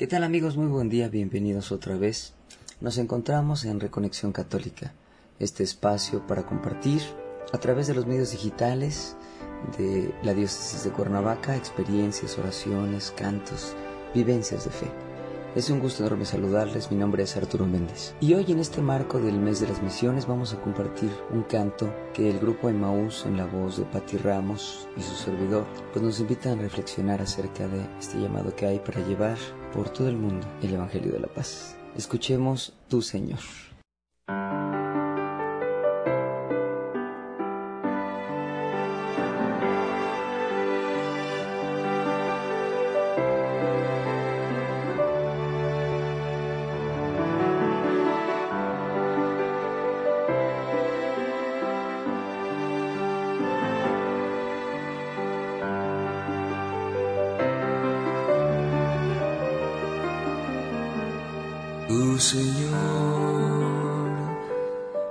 ¿Qué tal amigos? Muy buen día, bienvenidos otra vez. Nos encontramos en Reconexión Católica, este espacio para compartir a través de los medios digitales de la diócesis de Cuernavaca experiencias, oraciones, cantos, vivencias de fe. Es un gusto enorme saludarles, mi nombre es Arturo Méndez. Y hoy en este marco del mes de las misiones vamos a compartir un canto que el grupo Emmaús en la voz de Patti Ramos y su servidor pues nos invitan a reflexionar acerca de este llamado que hay para llevar por todo el mundo el Evangelio de la Paz. Escuchemos Tu Señor. Tu Señor,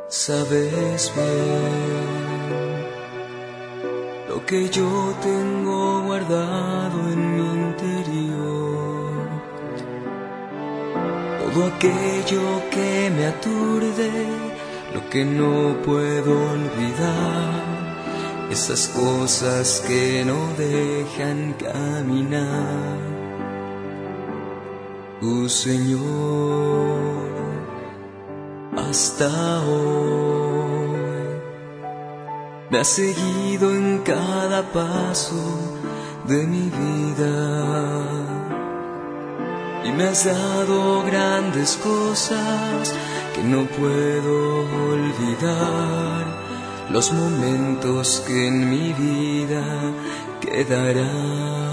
sabes bien lo que yo tengo guardado en mi interior. Todo aquello que me aturde, lo que no puedo olvidar, esas cosas que no dejan caminar. Tu Señor, hasta hoy me has seguido en cada paso de mi vida y me has dado grandes cosas que no puedo olvidar, los momentos que en mi vida quedarán.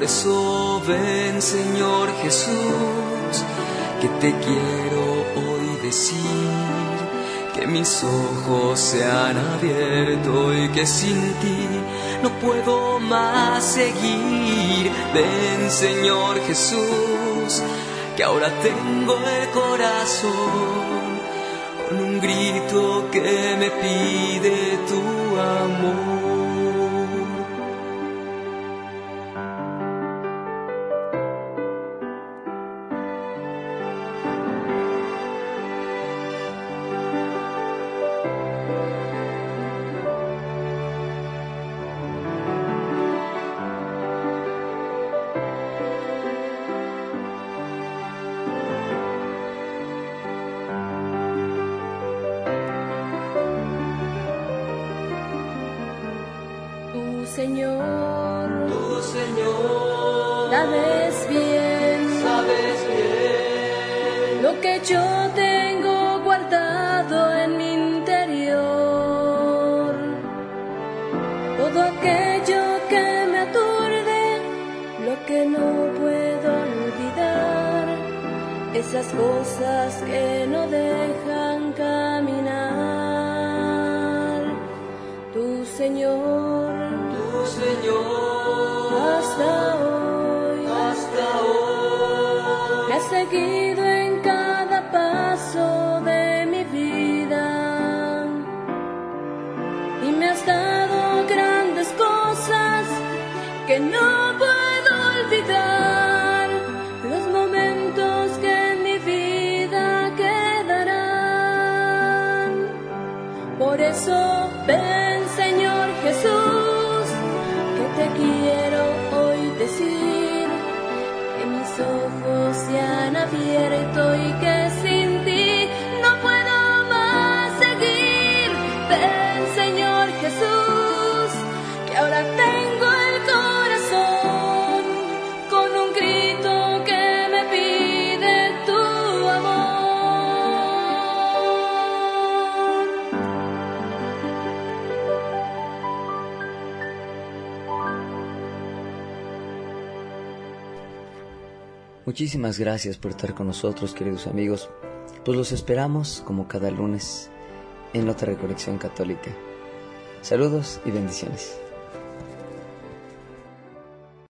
Por eso ven, Señor Jesús, que te quiero hoy decir, que mis ojos se han abierto y que sin ti no puedo más seguir. Ven, Señor Jesús, que ahora tengo el corazón con un grito que me pide tu amor. Señor, Tu Señor, sabes bien. Sabes bien. Lo que yo tengo guardado en mi interior. Todo aquello que me aturde, lo que no puedo olvidar, esas cosas que no dejan caminar. Tu Señor, Señor, hasta hoy. hasta hoy Me has seguido en cada paso de mi vida y me has dado grandes cosas que no puedo olvidar. Los momentos que en mi vida quedarán. Por eso ven, Muchísimas gracias por estar con nosotros, queridos amigos. Pues los esperamos, como cada lunes, en otra recolección católica. Saludos y bendiciones.